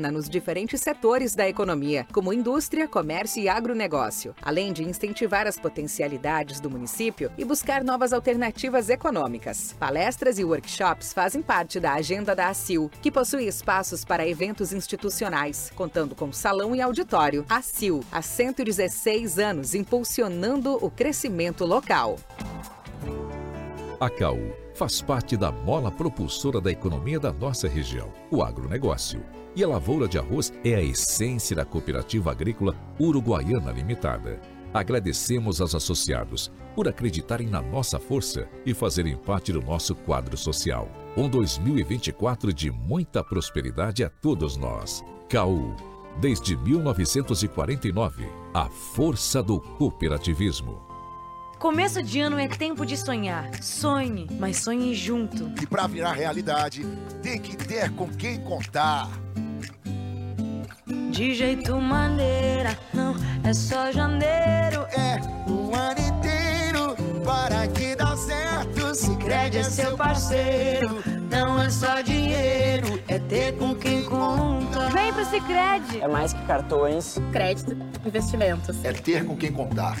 nos diferentes setores da economia, como indústria, comércio e agronegócio, além de incentivar as potencialidades do município e buscar novas alternativas econômicas. Palestras e workshops fazem parte da agenda da ACIL, que possui espaços para eventos institucionais, contando com salão e auditório. ACIL, há 116 anos impulsionando o crescimento local. A CAU faz parte da mola propulsora da economia da nossa região, o agronegócio e a lavoura de arroz é a essência da Cooperativa Agrícola Uruguaiana Limitada. Agradecemos aos associados por acreditarem na nossa força e fazerem parte do nosso quadro social. Um 2024 de muita prosperidade a todos nós. CAU, desde 1949, a força do cooperativismo. Começo de ano é tempo de sonhar. Sonhe, mas sonhe junto. E para virar realidade, tem que ter com quem contar. De jeito maneira, não é só janeiro. É o ano inteiro para que dá certo. Se crede é seu parceiro, não é só dinheiro, é ter com quem conta. Vem pro Sicredi. É mais que cartões, crédito, investimentos. É ter com quem contar.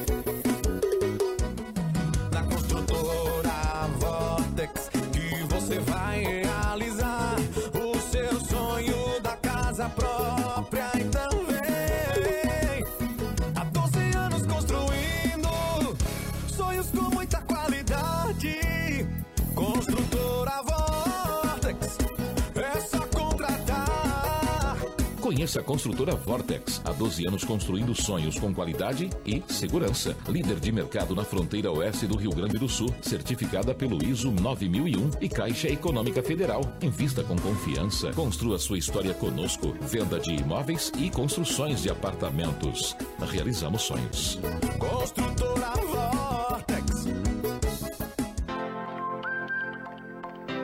Conheça a construtora Vortex. Há 12 anos construindo sonhos com qualidade e segurança. Líder de mercado na fronteira oeste do Rio Grande do Sul. Certificada pelo ISO 9001 e Caixa Econômica Federal. Invista com confiança. Construa sua história conosco. Venda de imóveis e construções de apartamentos. Realizamos sonhos.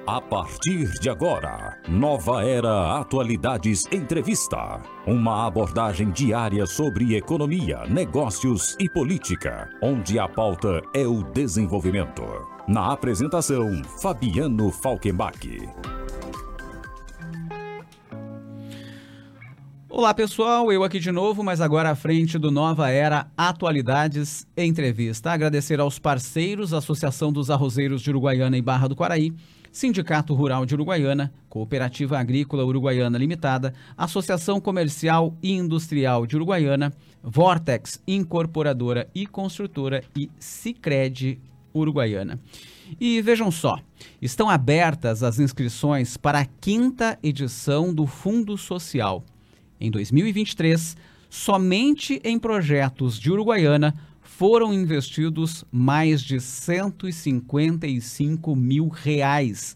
A partir de agora, Nova Era Atualidades Entrevista. Uma abordagem diária sobre economia, negócios e política, onde a pauta é o desenvolvimento. Na apresentação, Fabiano Falkenbach. Olá pessoal, eu aqui de novo, mas agora à frente do Nova Era Atualidades Entrevista. Agradecer aos parceiros, Associação dos Arrozeiros de Uruguaiana e Barra do Quaraí, Sindicato Rural de Uruguaiana, Cooperativa Agrícola Uruguaiana Limitada, Associação Comercial e Industrial de Uruguaiana, Vortex Incorporadora e Construtora e Sicredi Uruguaiana. E vejam só, estão abertas as inscrições para a quinta edição do Fundo Social. Em 2023, somente em projetos de Uruguaiana foram investidos mais de 155 mil reais.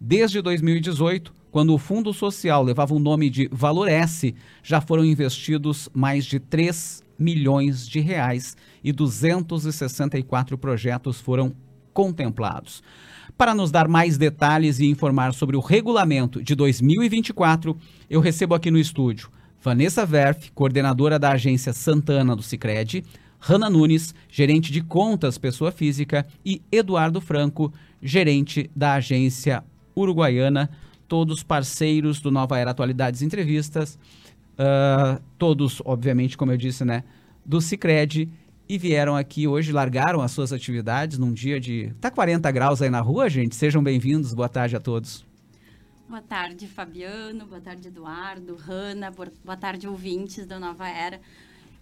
Desde 2018, quando o Fundo Social levava o nome de Valor S, já foram investidos mais de 3 milhões de reais e 264 projetos foram contemplados. Para nos dar mais detalhes e informar sobre o regulamento de 2024, eu recebo aqui no estúdio Vanessa Verf, coordenadora da agência Santana do Sicredi, Hanna Nunes, gerente de contas pessoa física e Eduardo Franco, gerente da agência uruguaiana, todos parceiros do Nova Era Atualidades Entrevistas, uh, todos, obviamente, como eu disse, né, do Sicredi e vieram aqui hoje, largaram as suas atividades num dia de. Tá 40 graus aí na rua, gente? Sejam bem-vindos, boa tarde a todos. Boa tarde, Fabiano. Boa tarde, Eduardo, Hanna. Boa tarde, ouvintes da Nova Era.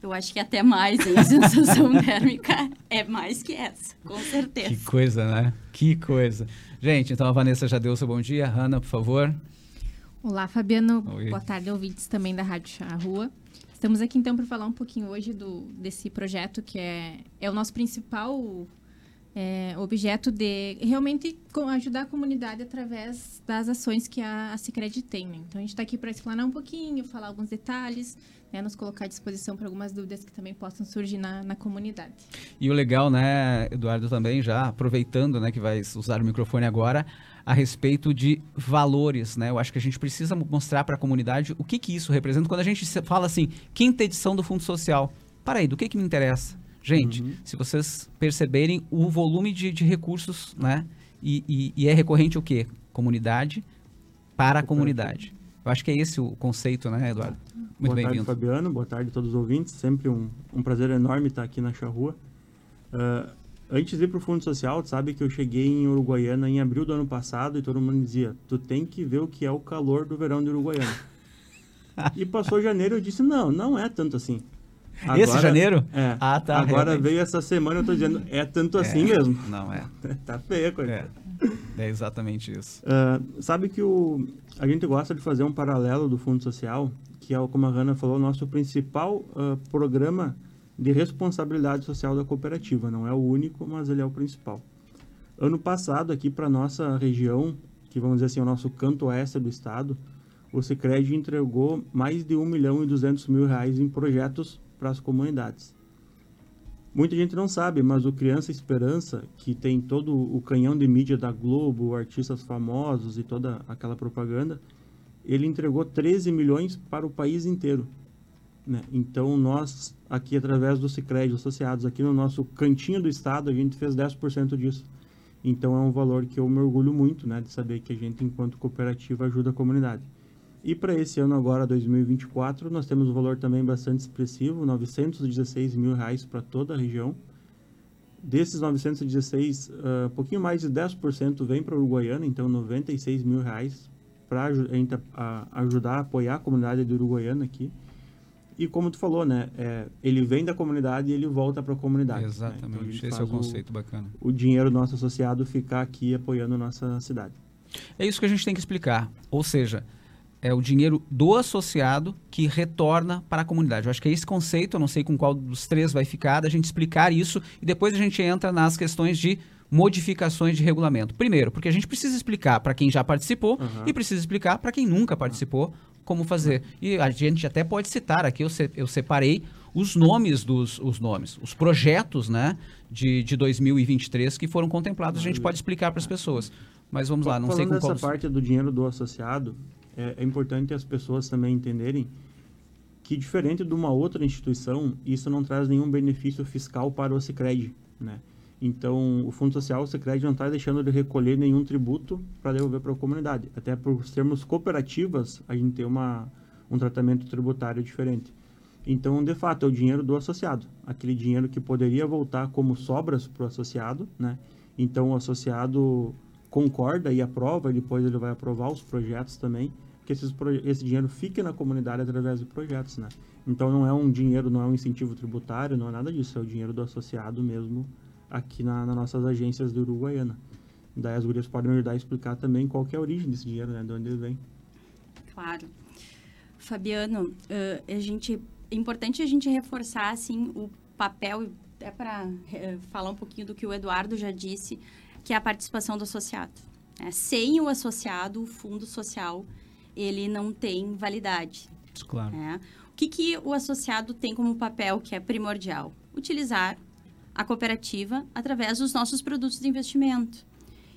Eu acho que até mais, hein? A sensação térmica é mais que essa, com certeza. Que coisa, né? Que coisa. Gente, então a Vanessa já deu o seu bom dia. Hanna, por favor. Olá, Fabiano. Oi. Boa tarde, ouvintes também da Rádio Chá Rua. Estamos aqui então para falar um pouquinho hoje do, desse projeto que é, é o nosso principal é, objeto de realmente ajudar a comunidade através das ações que a, a Cicred tem. Né? Então, a gente está aqui para explanar um pouquinho, falar alguns detalhes, né? nos colocar à disposição para algumas dúvidas que também possam surgir na, na comunidade. E o legal, né, Eduardo, também, já aproveitando, né, que vai usar o microfone agora, a respeito de valores, né? Eu acho que a gente precisa mostrar para a comunidade o que que isso representa. Quando a gente fala assim, quinta edição do Fundo Social, para aí, do que que me interessa? Gente, se vocês perceberem o volume de, de recursos, né? E, e- e é recorrente o quê? Comunidade para a comunidade. Eu acho que é esse o conceito, né, Eduardo? Muito Boa tarde. Fabiano. Boa tarde a todos os ouvintes. Sempre um, um prazer enorme estar aqui na Charrua. Ah, antes de ir para o Fundo Social, tu sabe que eu cheguei em Uruguaiana em abril do ano passado e todo mundo dizia, tu tem que ver o que é o calor do verão de Uruguaiana. e passou janeiro eu disse, não, não é tanto assim. Esse janeiro? É. Ah, tá, Agora realmente. veio essa semana eu tô dizendo, é tanto assim É, mesmo. Não é. tá feia a coisa. É exatamente isso. Ah, sabe que o, a gente gosta de fazer um paralelo do Fundo Social, que é, o, como a Hanna falou, o nosso principal ah, programa de responsabilidade social da cooperativa. Não é o único, mas ele é o principal. Ano passado, aqui para nossa região, que vamos dizer assim, é o nosso canto oeste do estado, o Sicredi entregou mais de 1 milhão e 200 mil reais em projetos para as comunidades. Muita gente não sabe, mas o Criança Esperança, que tem todo o canhão de mídia da Globo, artistas famosos e toda aquela propaganda, ele entregou 13 milhões para o país inteiro. né? Então, nós, aqui através do Cicred associados, aqui no nosso cantinho do estado, a gente fez 10% disso. Então, é um valor que eu me orgulho muito, né, de saber que a gente, enquanto cooperativa, ajuda a comunidade. E para esse ano agora, 2024, nós temos um valor também bastante expressivo, 916 mil reais para toda a região. Desses 916, um pouquinho mais de 10% vem para a Uruguaiana, então 96 mil reais para ajudar a apoiar a comunidade de Uruguaiana aqui. E como tu falou, né, é, ele vem da comunidade e ele volta para a comunidade. né? Então, Exatamente. gente Esse é o conceito bacana. O dinheiro do nosso associado ficar aqui apoiando a nossa cidade. É isso que a gente tem que explicar. Ou seja, é o dinheiro do associado que retorna para a comunidade. Eu acho que é esse conceito, eu não sei com qual dos três vai ficar, da gente explicar isso e depois a gente entra nas questões de modificações de regulamento. Primeiro, porque a gente precisa explicar para quem já participou Uhum. e precisa explicar para quem nunca participou como fazer. E a gente até pode citar aqui, eu, se- eu separei os nomes dos os nomes, os projetos né, de, de 2023 que foram contemplados. A gente pode explicar para as pessoas. Mas vamos lá, não sei Falando com qual dessa dos- parte do dinheiro do associado, é, é importante as pessoas também entenderem que diferente de uma outra instituição, isso não traz nenhum benefício fiscal para o Sicredi, né? Então, o Fundo Social, o Sicredi não está deixando de recolher nenhum tributo para devolver para a comunidade. Até por sermos cooperativas, a gente tem uma, um tratamento tributário diferente. Então, de fato, é o dinheiro do associado. Aquele dinheiro que poderia voltar como sobras para o associado, né? Então, o associado concorda e aprova, depois ele vai aprovar os projetos também, que esses esse dinheiro fique na comunidade através de projetos, né? Então, não é um dinheiro, não é um incentivo tributário, não é nada disso, é o dinheiro do associado mesmo aqui na, nas nossas agências de Uruguaiana. Daí as gurias podem me ajudar a explicar também qual é a origem desse dinheiro, né? De onde ele vem. Claro. Fabiano, eh, a gente, é importante a gente reforçar assim o papel, até para falar um pouquinho do que o Eduardo já disse, que é a participação do associado. né? Sem o associado, o fundo social, ele não tem validade. Claro. né? O que, que o associado tem como papel que é primordial? Utilizar a cooperativa através dos nossos produtos de investimento.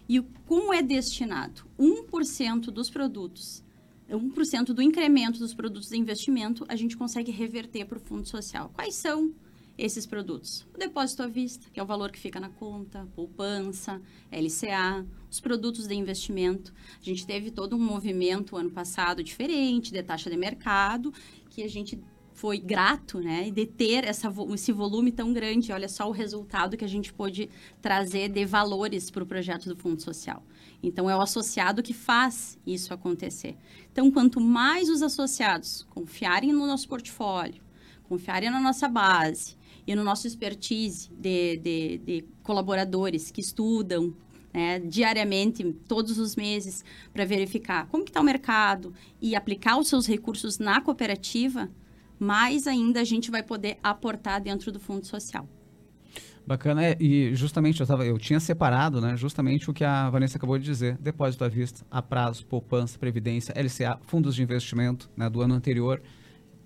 E o- como é destinado? 1% dos produtos, 1% do incremento dos produtos de investimento, a gente consegue reverter para o fundo social. Quais são esses produtos? O depósito à vista, que é o valor que fica na conta, poupança, LCA, os produtos de investimento. A gente teve todo um movimento ano passado diferente de taxa de mercado, que a gente foi grato, né, de ter essa, esse volume tão grande. Olha só o resultado que a gente pôde trazer de valores para o projeto do Fundo Social. Então, é o associado que faz isso acontecer. Então, quanto mais os associados confiarem no nosso portfólio, confiarem na nossa base e no nosso expertise de, de, de colaboradores que estudam né, diariamente, todos os meses, para verificar como está o mercado e aplicar os seus recursos na cooperativa, mais ainda a gente vai poder aportar dentro do Fundo Social. Bacana, é, e justamente eu, tava, eu tinha separado, né, justamente o que a Vanessa acabou de dizer, depósito à vista, a prazo, poupança, previdência, LCA, fundos de investimento né, do ano anterior,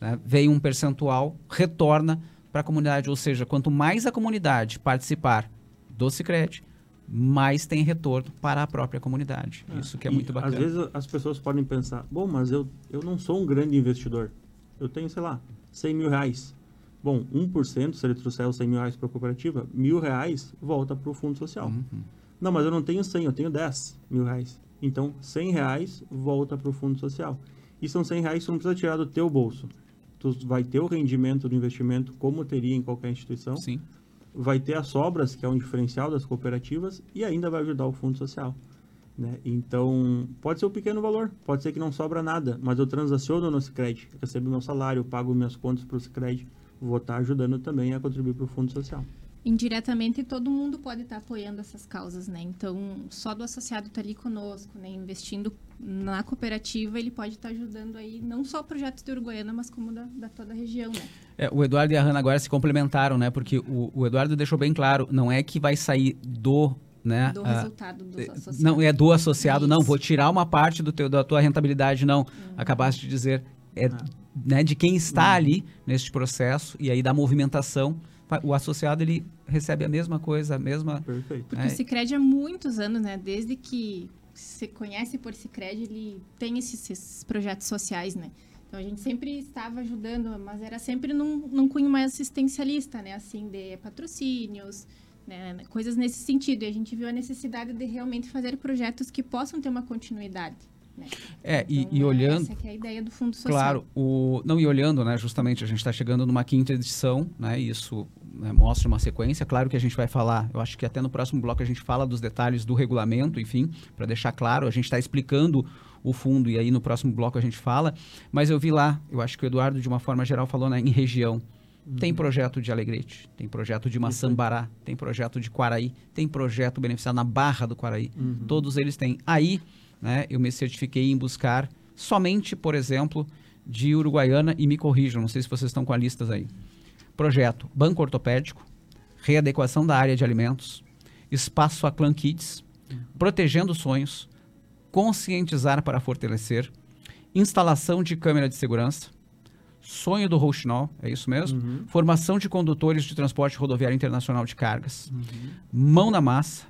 né, veio um percentual, retorna para a comunidade, ou seja, quanto mais a comunidade participar do Sicredi, mais tem retorno para a própria comunidade. Isso que é muito bacana. Às vezes as pessoas podem pensar, bom, mas eu, eu não sou um grande investidor. Eu tenho, sei lá, 100 mil reais. Bom, 1%, se ele trouxer os 100 mil reais para a cooperativa, mil reais volta para o fundo social. Uhum. Não, mas eu não tenho 100, eu tenho 10 mil reais. Então, 100 reais volta para o fundo social. E são 100 reais que você não precisa tirar do teu bolso. Tu vai ter o rendimento do investimento como teria em qualquer instituição. Sim. Vai ter as sobras, que é um diferencial das cooperativas, e ainda vai ajudar o fundo social. Né? Então, pode ser um pequeno valor, pode ser que não sobra nada, mas eu transaciono no Cicred, recebo meu salário, pago minhas contas para o Cicred, vou estar ajudando também a contribuir para o fundo social. Indiretamente, todo mundo pode estar apoiando essas causas, né? Então, só do associado estar ali conosco, né? Investindo na cooperativa, ele pode estar ajudando aí, não só projetos de Uruguaiana, mas como da, da toda a região, né? É, o Eduardo e a Hanna agora se complementaram, né? Porque o, o Eduardo deixou bem claro, não é que vai sair do, né? Do ah, resultado dos eh, associados. Não, é do associado, não, vou tirar uma parte do teu, da tua rentabilidade, não. Uhum. Acabaste de dizer, é né, de quem está ali neste processo e aí da movimentação. O associado, ele recebe a mesma coisa, a mesma... Perfeito. Porque É. o Cicred há muitos anos, né? Desde que se conhece por Cicred, ele tem esses, esses projetos sociais, né? Então a gente sempre estava ajudando, mas era sempre num, num cunho mais assistencialista, né? Assim, de patrocínios, né? coisas nesse sentido. E a gente viu a necessidade de realmente fazer projetos que possam ter uma continuidade. Né? É, e, Então, e olhando... Essa é a ideia do Fundo Social. Claro, o, não, e olhando, né, justamente, a gente está chegando numa quinta edição, né, e isso né, mostra uma sequência. Claro que a gente vai falar, eu acho que até no próximo bloco a gente fala dos detalhes do regulamento, enfim, para deixar claro, a gente está explicando o fundo e aí no próximo bloco a gente fala. Mas eu vi lá, eu acho que o Eduardo, de uma forma geral, falou né, em região. Tem projeto de Alegrete, tem projeto de Maçambará, tem projeto de Quaraí, tem projeto beneficiado na Barra do Quaraí. Todos eles têm. Aí, né, eu me certifiquei em buscar somente, por exemplo, de Uruguaiana e me corrijam, não sei se vocês estão com a listas aí. Projeto Banco Ortopédico, readequação da área de alimentos, espaço Aclan Kids, protegendo sonhos, conscientizar para fortalecer, instalação de câmera de segurança, sonho do Rouxinol, é isso mesmo? Formação de condutores de transporte rodoviário internacional de cargas, mão na massa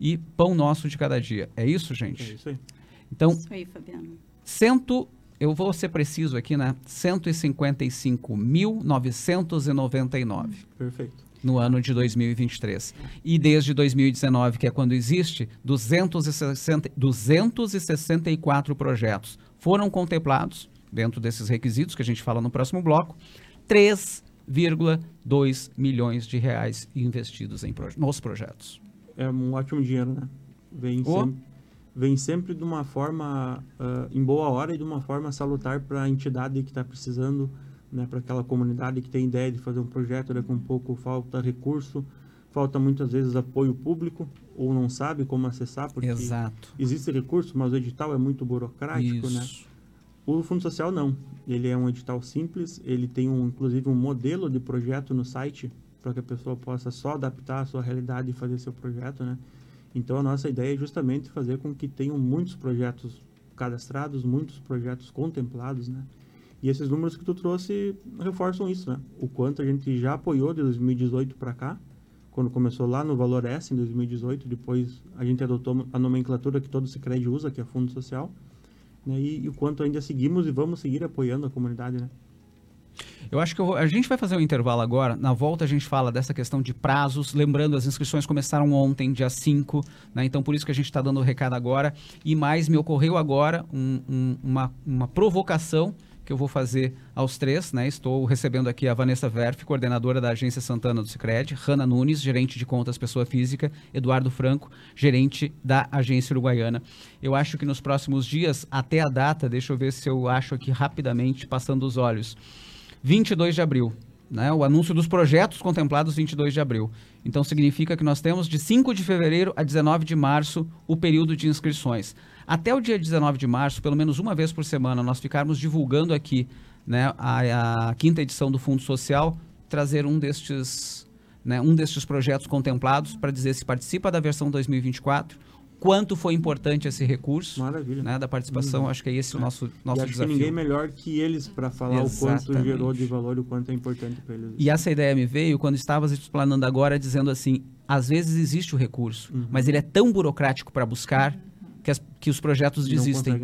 e pão nosso de cada dia. É isso, gente? É isso aí. Então, Isso aí, Fabiano. cento, eu vou ser preciso aqui, né? 155.999 Perfeito. no ano de 2023. E desde 2019, que é quando existe, 260, 264 projetos foram contemplados dentro desses requisitos que a gente fala no próximo bloco. 3,2 milhões de reais investidos em proje- nos projetos. É um ótimo dinheiro, né? Vem, Ô. sempre, vem sempre de uma forma, ah, em boa hora e de uma forma salutar para a entidade que está precisando, né? Para aquela comunidade que tem ideia de fazer um projeto, daqui um pouco falta recurso, falta muitas vezes apoio público ou não sabe como acessar, porque Exato. existe recurso, mas o edital é muito burocrático, né? Isso. O Fundo Social não. Ele é um edital simples, ele tem um, inclusive um modelo de projeto no site para que a pessoa possa só adaptar a sua realidade e fazer seu projeto, né? Então a nossa ideia é justamente fazer com que tenham muitos projetos cadastrados, muitos projetos contemplados, né? E esses números que tu trouxe reforçam isso, né? O quanto a gente já apoiou de 2018 para cá, quando começou lá no Valor S em 2018, depois a gente adotou a nomenclatura que todo Sicredi usa, que é Fundo Social, né? E, e o quanto ainda seguimos e vamos seguir apoiando a comunidade, né? Eu acho que eu vou- a gente vai fazer um intervalo agora. Na volta a gente fala dessa questão de prazos. Lembrando, as inscrições começaram ontem, dia 5, né? Então por isso que a gente está dando o recado agora. E mais, me ocorreu agora um- um- uma, uma provocação que eu vou fazer aos três, né? Estou recebendo aqui a Vanessa Verf, coordenadora da Agência Santana do Sicredi, Hanna Nunes, gerente de contas pessoa física, Eduardo Franco, gerente da Agência Uruguaiana. Eu acho que nos próximos dias, até a data, deixa eu ver se eu acho aqui rapidamente, passando os olhos. 22 de abril. Né, o anúncio dos projetos contemplados 22 de abril. Então significa que nós temos de 5 de fevereiro a 19 de março o período de inscrições. Até o dia 19 de março, pelo menos uma vez por semana, nós ficarmos divulgando aqui né, a, a quinta edição do Fundo Social, trazer um destes né, um destes projetos contemplados para dizer se participa da versão 2024, quanto foi importante esse recurso Maravilha. né, da participação. Uhum. Acho que é esse o nosso, nosso e acho desafio. que ninguém melhor que eles para falar o quanto Exatamente. gerou de valor e o quanto é importante para eles. E essa ideia me veio quando estavas explanando agora, dizendo assim: às vezes existe o recurso, Uhum. mas ele é tão burocrático para buscar que, as- que os projetos desistem.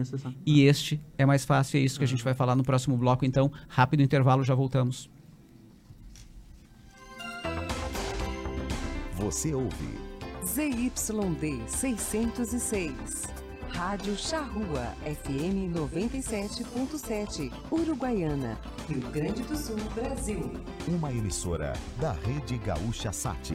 E este é mais fácil, e é isso que a gente vai falar no próximo bloco. Então, rápido intervalo, já voltamos. Você ouve ZYD 606. Rádio Charrua FM 97.7. Uruguaiana, Rio Grande do Sul, Brasil. uma emissora da Rede Gaúcha Sat.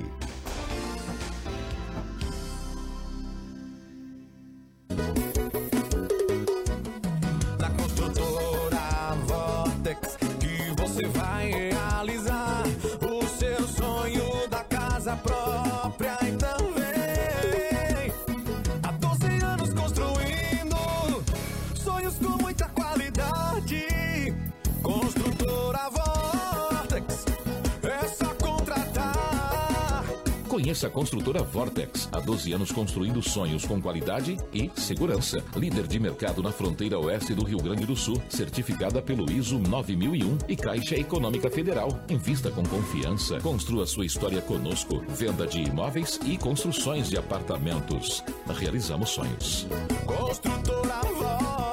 Construtora Vortex. Há 12 anos construindo sonhos com qualidade e segurança. Líder de mercado na fronteira oeste do Rio Grande do Sul. Certificada pelo ISO 9001 e Caixa Econômica Federal. Invista com confiança. Construa sua história conosco. Venda de imóveis e construções de apartamentos. Realizamos sonhos. Construtora Vortex.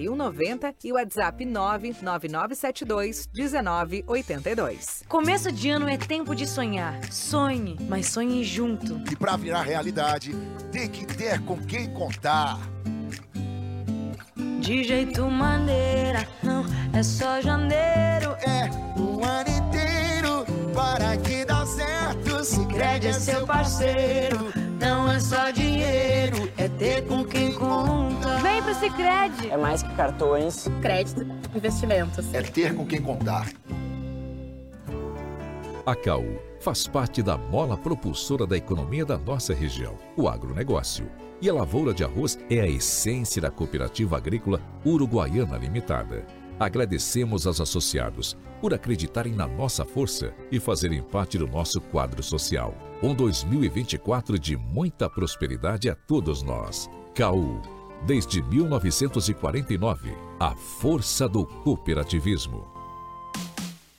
4190 e o WhatsApp 99972 1982. Começo de ano é tempo de sonhar. Sonhe, mas sonhe junto. E pra virar realidade, tem que ter com quem contar. De jeito maneira, não é só janeiro. É o ano inteiro para que dá certo. Sicredi é seu parceiro, não é só dinheiro, é ter com quem conta. Vem pro Sicredi. É mais que cartões. Crédito, investimentos. É ter com quem contar. A CAU faz parte da mola propulsora da economia da nossa região, o agronegócio. E a lavoura de arroz é a essência da cooperativa agrícola Uruguaiana Limitada. Agradecemos aos associados por acreditarem na nossa força e fazerem parte do nosso quadro social. Um 2024 de muita prosperidade a todos nós. CAU, desde 1949, a força do cooperativismo.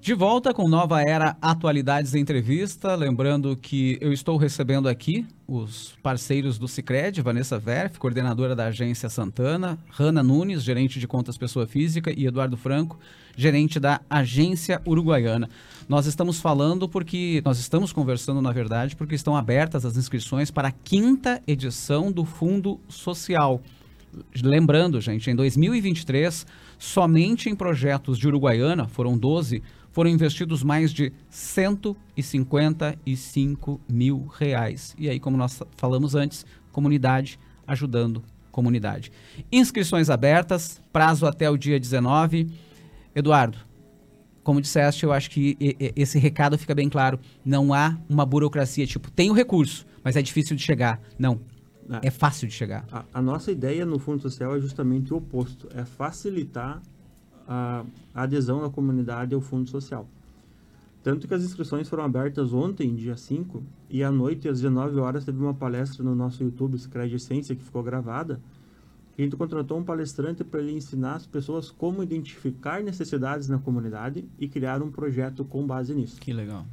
De volta com Nova Era Atualidades Entrevista. Lembrando que eu estou recebendo aqui os parceiros do Cicred, Vanessa Verf, coordenadora da agência Santana, Rana Nunes, gerente de contas pessoa física, e Eduardo Franco, gerente da agência uruguaiana. Nós estamos falando porque, nós estamos conversando, na verdade, porque estão abertas as inscrições para a quinta edição do Fundo Social. Lembrando, gente, em 2023, somente em projetos de Uruguaiana, foram 12, foram investidos mais de 155 mil reais. E aí, como nós falamos antes, comunidade ajudando comunidade. Inscrições abertas, prazo até o dia 19. Eduardo, como disseste, eu acho que esse recado fica bem claro. Não há uma burocracia, tipo, tem o recurso, mas é difícil de chegar. Não. É fácil de chegar. A, a nossa ideia no Fundo Social é justamente o oposto, é facilitar a, a adesão da comunidade ao Fundo Social. Tanto que as inscrições foram abertas ontem, dia 5, e à noite, às 19 horas, teve uma palestra no nosso YouTube, Scred Essência, que ficou gravada, A gente contratou um palestrante para ele ensinar as pessoas como identificar necessidades na comunidade e criar um projeto com base nisso. Que legal.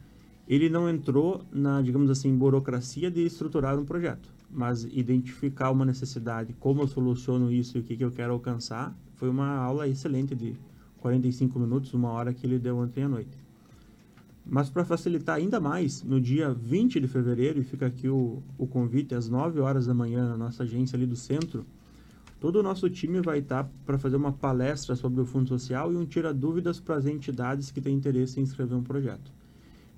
Ele não entrou na, digamos assim, burocracia de estruturar um projeto, mas identificar uma necessidade, como eu soluciono isso e o que, que eu quero alcançar, foi uma aula excelente de 45 minutos, uma hora que ele deu ontem à noite. Mas para facilitar ainda mais, no dia 20 de fevereiro, e fica aqui o, o convite às 9 horas da manhã na nossa agência ali do centro, todo o nosso time vai estar para fazer uma palestra sobre o Fundo Social e um tira dúvidas para as entidades que têm interesse em inscrever um projeto.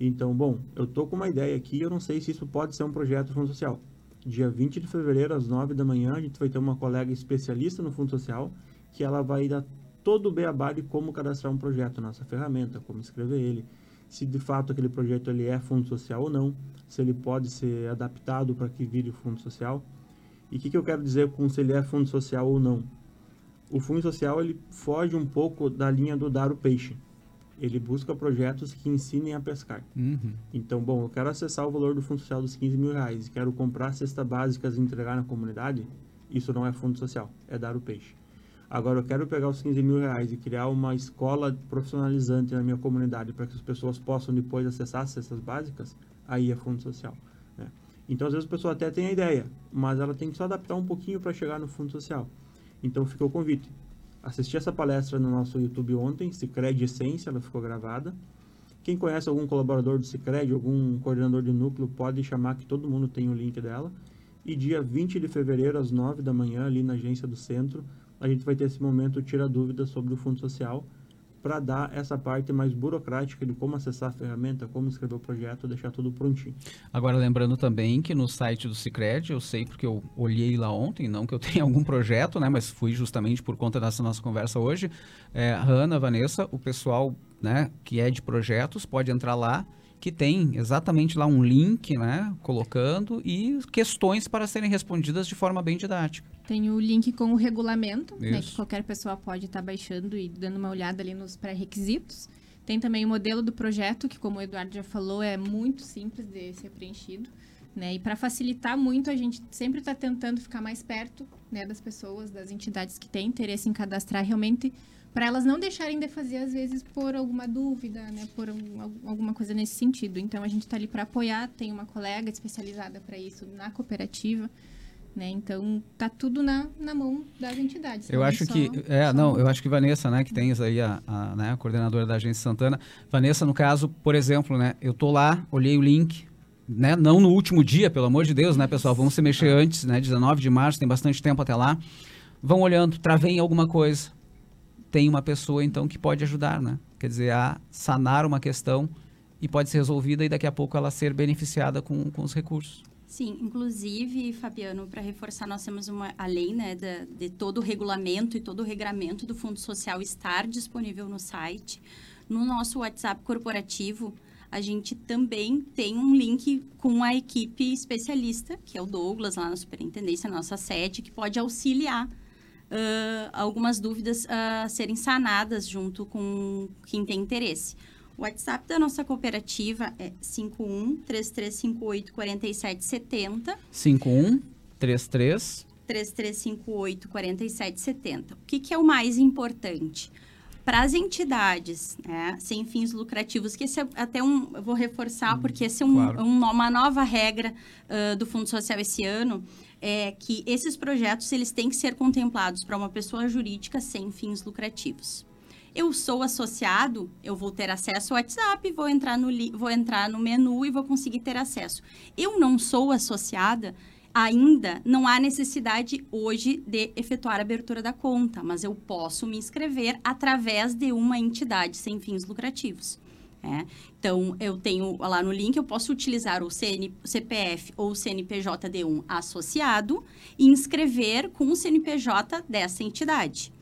Então, bom, eu tô com uma ideia aqui, eu não sei se isso pode ser um projeto do Fundo Social. Dia 20 de fevereiro, às 9 da manhã, a gente vai ter uma colega especialista no Fundo Social, que ela vai dar todo o beabá de como cadastrar um projeto, nossa ferramenta, como escrever ele, se de fato aquele projeto ele é fundo social ou não, se ele pode ser adaptado para que vire fundo social. E o que, que eu quero dizer com se ele é fundo social ou não? O fundo social ele foge um pouco da linha do dar o peixe. Ele busca projetos que ensinem a pescar. Uhum. Então, bom, eu quero acessar o valor do fundo social dos 15 mil reais e quero comprar cesta básicas e entregar na comunidade. Isso não é fundo social, é dar o peixe. Agora, eu quero pegar os 15 mil reais e criar uma escola profissionalizante na minha comunidade para que as pessoas possam depois acessar as cestas básicas, aí é fundo social. Né? Então, às vezes, a pessoa até tem a ideia, mas ela tem que só adaptar um pouquinho para chegar no fundo social. Então, fica o convite. Assisti essa palestra no nosso YouTube ontem, Cicred Essência, ela ficou gravada. Quem conhece algum colaborador do Cicred, algum coordenador de núcleo, pode chamar que todo mundo tem o link dela. E dia 20 de fevereiro, às 9 da manhã, ali na agência do centro, a gente vai ter esse momento tira dúvidas sobre o fundo social para dar essa parte mais burocrática de como acessar a ferramenta, como escrever o projeto, deixar tudo prontinho. Agora, lembrando também que no site do Cicred, eu sei porque eu olhei lá ontem, não que eu tenha algum projeto, né, mas fui justamente por conta dessa nossa conversa hoje. É, Hanna, Vanessa, o pessoal né, que é de projetos pode entrar lá que tem exatamente lá um link, né, colocando e questões para serem respondidas de forma bem didática. Tem o link com o regulamento, né, que qualquer pessoa pode estar baixando e dando uma olhada ali nos pré-requisitos. Tem também o modelo do projeto, que como o Eduardo já falou, é muito simples de ser preenchido. Né? E para facilitar muito, a gente sempre está tentando ficar mais perto né, das pessoas, das entidades que têm interesse em cadastrar realmente, para elas não deixarem de fazer, às vezes, por alguma dúvida, né, por um- al- alguma coisa nesse sentido. Então, a gente está ali para apoiar, tem uma colega especializada para isso na cooperativa. Né? Então, tá tudo na, na mão das entidades. Eu não acho só- que, é, só não, eu acho que Vanessa, né, que tens aí a, a, né, a coordenadora da agência Santana. Vanessa, no caso, por exemplo, né, eu tô lá, olhei o link, né, não no último dia, pelo amor de Deus, né, pessoal, vamos se mexer antes, né, 19 de março, tem bastante tempo até lá. Vão olhando, travei em alguma coisa. Tem uma pessoa, então, que pode ajudar, né? Quer dizer, a sanar uma questão e pode ser resolvida e daqui a pouco ela ser beneficiada com, com os recursos. Sim, inclusive, Fabiano, para reforçar, nós temos uma a lei, né, da- de, todo o regulamento e todo o regramento do Fundo Social estar disponível no site. No nosso WhatsApp corporativo, a gente também tem um link com a equipe especialista, que é o Douglas, lá na Superintendência, nossa sede, que pode auxiliar ah, algumas dúvidas a serem sanadas junto com quem tem interesse. O WhatsApp da nossa cooperativa é 51 3358 4770 51 33 3358 4770. O que, que é o mais importante? Para as entidades né, sem fins lucrativos, que esse é até um, vou reforçar, porque esse é um- claro. um- uma nova regra ah, do Fundo Social esse ano, é que esses projetos eles têm que ser contemplados para uma pessoa jurídica sem fins lucrativos. Eu sou associado, eu vou ter acesso ao WhatsApp, vou entrar no, vou entrar no menu e vou conseguir ter acesso. Eu não sou associada, ainda não há necessidade hoje de efetuar a abertura da conta, mas eu posso me inscrever através de uma entidade sem fins lucrativos. é. Então, eu tenho lá no link, eu posso utilizar o CN, CPF ou o CNPJ de um associado e inscrever com o CNPJ dessa entidade.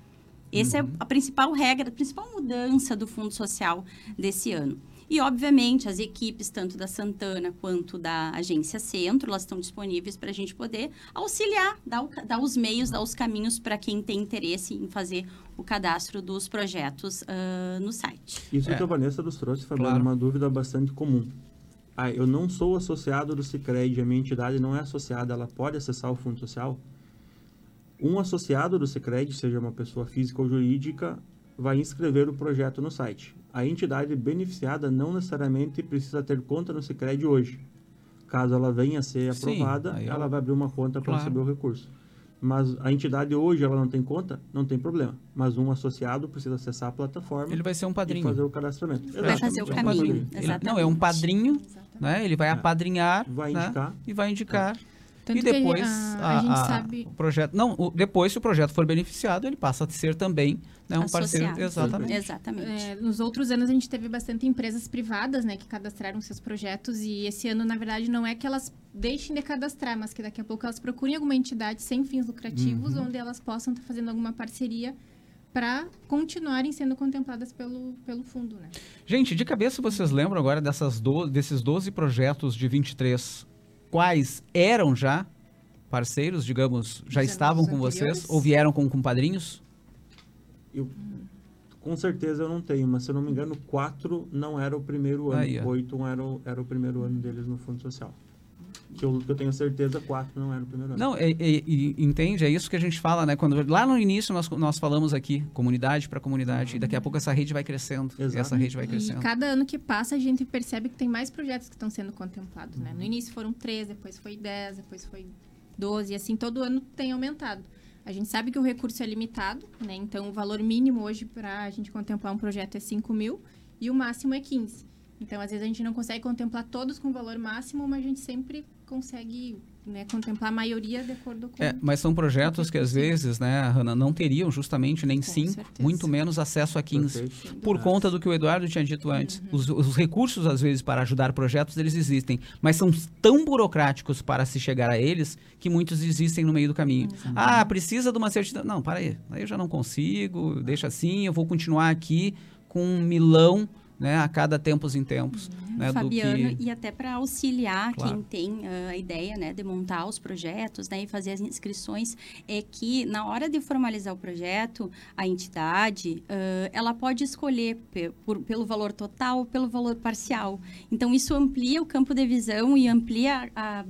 Essa é a principal regra, a principal mudança do Fundo Social desse ano. E, obviamente, as equipes, tanto da Santana quanto da Agência Centro, elas estão disponíveis para a gente poder auxiliar, dar, o dar os meios, dar os caminhos para quem tem interesse em fazer o cadastro dos projetos ah, no site. Isso É. que a Vanessa nos trouxe, Fabiano, Claro. é uma dúvida bastante comum. Ah, eu não sou associado do Cicred, a minha entidade não é associada, ela pode acessar o Fundo Social? Um associado do Sicredi, seja uma pessoa física ou jurídica, vai inscrever o projeto no site. A entidade beneficiada não necessariamente precisa ter conta no Sicredi hoje. Caso ela venha a ser Sim, aprovada, aí ela ela- vai abrir uma conta para Claro. receber o recurso. Mas a entidade hoje ela não tem conta, não tem problema. Mas um associado precisa acessar a plataforma. Ele vai ser um padrinho. E fazer o cadastramento. Vai fazer o Exatamente, é um caminho, padrinho. Ele- não, é um padrinho, né? Ele vai apadrinhar Vai né? indicar. e vai indicar. Tanto e que a- depois a- a gente sabe- o projeto, não, o- depois se o projeto for beneficiado, ele passa a ser também né, um parceiro, Associado. exatamente. Exatamente. É, nos outros anos a gente teve bastante empresas privadas, né, que cadastraram seus projetos e esse ano, na verdade, não é que elas deixem de cadastrar, mas que daqui a pouco elas procurem alguma entidade sem fins lucrativos, Uhum. onde elas possam estar fazendo alguma parceria para continuarem sendo contempladas pelo, pelo fundo, né? Gente, de cabeça vocês lembram agora dessas do, desses 12 projetos de 23, quais eram já parceiros, digamos, já Dos estavam com vocês anteriores? ou vieram com compadrinhos? Eu, com certeza eu não tenho, mas se eu não me engano, quatro não era o primeiro ano. Aí, ó. Oito era o, era o primeiro ano deles no Fundo Social. Que eu, que eu tenho certeza, quatro não era o primeiro ano. Não, é- é- e- entende? É isso que a gente fala, né? Quando lá no início nós, nós falamos aqui, comunidade para comunidade, e daqui a pouco essa rede vai crescendo. E essa rede vai E crescendo. cada ano que passa, a gente percebe que tem mais projetos que estão sendo contemplados, né? No início foram 13, depois foi 10, depois foi 12, e assim todo ano tem aumentado. A gente sabe que o recurso é limitado, né? Então, o valor mínimo hoje para a gente contemplar um projeto é 5 mil e o máximo é 15. Então, às vezes, a gente não consegue contemplar todos com o valor máximo, mas a gente sempre consegue né, contemplar a maioria de acordo com... É, mas são projetos que às vezes, né, Hanna, não teriam justamente nem 5, muito menos acesso a 15. Por conta do que o Eduardo tinha dito antes. Uhum. Os, os recursos, às vezes, para ajudar projetos, eles existem. Mas são tão burocráticos para se chegar a eles que muitos desistem no meio do caminho. Ah, precisa de uma certidão. Não, para aí. Aí eu já não consigo, deixa assim, eu vou continuar aqui com um milão né, a cada tempos em tempos. Né, do Fabiano, que... e até para auxiliar Claro. quem tem ah, a ideia né, de montar os projetos né, e fazer as inscrições, é que na hora de formalizar o projeto, a entidade ah, ela pode escolher pe- por- pelo valor total ou pelo valor parcial. Então, isso amplia o campo de visão e amplia a-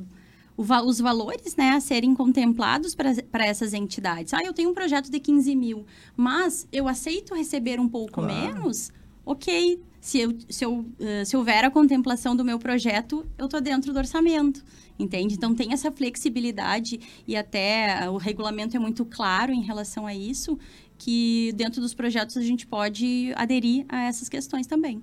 os valores né, a serem contemplados para essas entidades. Ah, eu tenho um projeto de 15 mil, mas eu aceito receber um pouco Claro. menos? Ok, se, eu, se, eu, eh, se houver a contemplação do meu projeto, eu estou dentro do orçamento, entende? Então, tem essa flexibilidade e até ah, o regulamento é muito claro em relação a isso, que dentro dos projetos a gente pode aderir a essas questões também.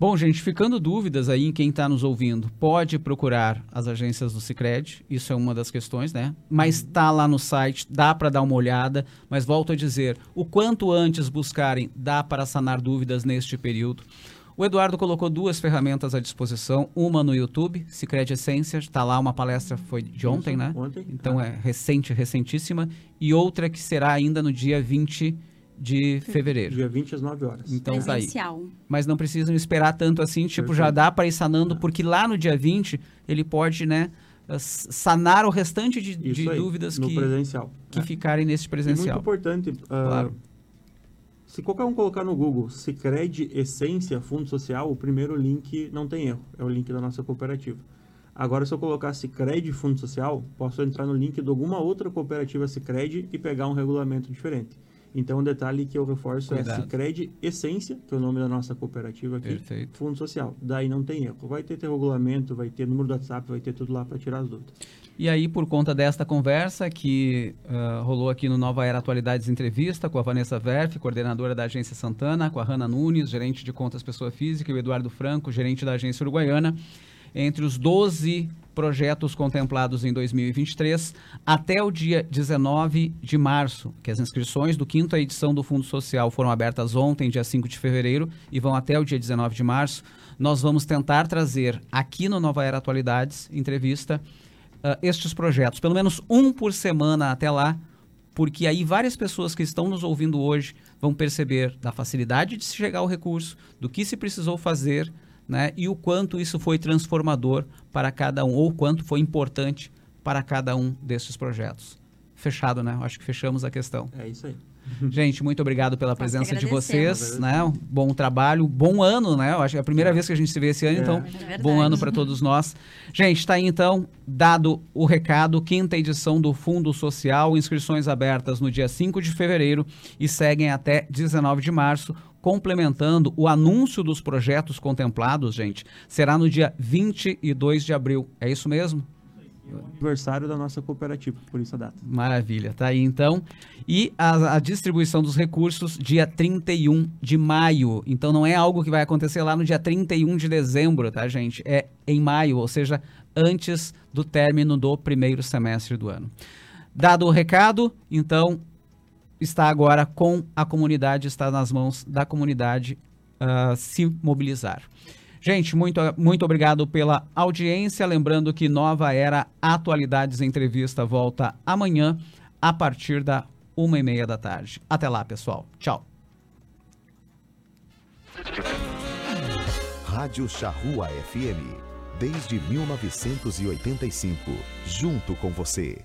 Bom, gente, ficando dúvidas aí em quem está nos ouvindo, pode procurar as agências do Cicred, isso é uma das questões, né? Mas está lá no site, dá para dar uma olhada, mas volto a dizer, o quanto antes buscarem, dá para sanar dúvidas neste período. O Eduardo colocou duas ferramentas à disposição, uma no YouTube, Cicred Essência, está lá uma palestra, foi de ontem, né? ontem. Então é recente, recentíssima, e outra que será ainda no dia 20 de fevereiro. Dia 20 às 9 horas. Então tá aí. Presencial. Mas não precisam esperar tanto assim, tipo, já dá para ir sanando, porque lá no dia 20 ele pode, né, s- sanar o restante de, de aí, dúvidas no que, presencial. que É. ficarem nesse E muito presencial. importante, ah, Claro. se qualquer um colocar no Google Sicredi Essência Fundo Social, o primeiro link não tem erro, é o link da nossa cooperativa. Agora, se eu colocar Sicredi Fundo Social, posso entrar no link de alguma outra cooperativa Sicredi e pegar um regulamento diferente. Então, um detalhe que eu reforço Cuidado. é Sicredi Essência, que é o nome da nossa cooperativa aqui, Perfeito. Fundo Social. Daí não tem erro. Vai ter, regulamento, vai ter número do WhatsApp, vai ter tudo lá para tirar as dúvidas. E aí, por conta desta conversa que ah, rolou aqui no Nova Era Atualidades Entrevista com a Vanessa Verf, coordenadora da Agência Santana, com a Hanna Nunes, gerente de contas pessoa física, e o Eduardo Franco, gerente da Agência Uruguaiana, entre os 12 projetos contemplados em 2023, até o dia 19 de março, que as inscrições do quinta edição do Fundo Social foram abertas ontem, dia 5 de fevereiro, e vão até o dia 19 de março, nós vamos tentar trazer aqui no Nova Era Atualidades, entrevista, ah, estes projetos, pelo menos um por semana até lá, porque aí várias pessoas que estão nos ouvindo hoje vão perceber da facilidade de se chegar ao recurso, do que se precisou fazer, né, e o quanto isso foi transformador para cada um, ou quanto foi importante para cada um desses projetos. Fechado, né? Acho que fechamos a questão. É isso aí. Gente, muito obrigado pela Nós presença de vocês, né? Um Bom trabalho, bom ano, né? Eu acho que é a primeira vez que a gente se vê esse ano, É. então É bom ano para todos nós. Gente, tá aí então dado o recado, quinta edição do Fundo Social, inscrições abertas no dia 5 de fevereiro e seguem até 19 de março. Complementando o anúncio dos projetos contemplados, gente, será no dia 22 de abril. É isso mesmo? Aniversário da nossa cooperativa, por isso a data. Maravilha, tá aí então. E a, a distribuição dos recursos dia 31 de maio. Então não é algo que vai acontecer lá no dia 31 de dezembro, tá, gente? É em maio, ou seja, antes do término do primeiro semestre do ano. Dado o recado, então está agora com a comunidade, está nas mãos da comunidade ah, se mobilizar. Gente, muito, muito obrigado pela audiência. Lembrando que Nova Era Atualidades Entrevista volta amanhã a partir da uma e meia da tarde. Até lá, pessoal. Tchau. Rádio Charrua FM. Desde 1985. Junto com você.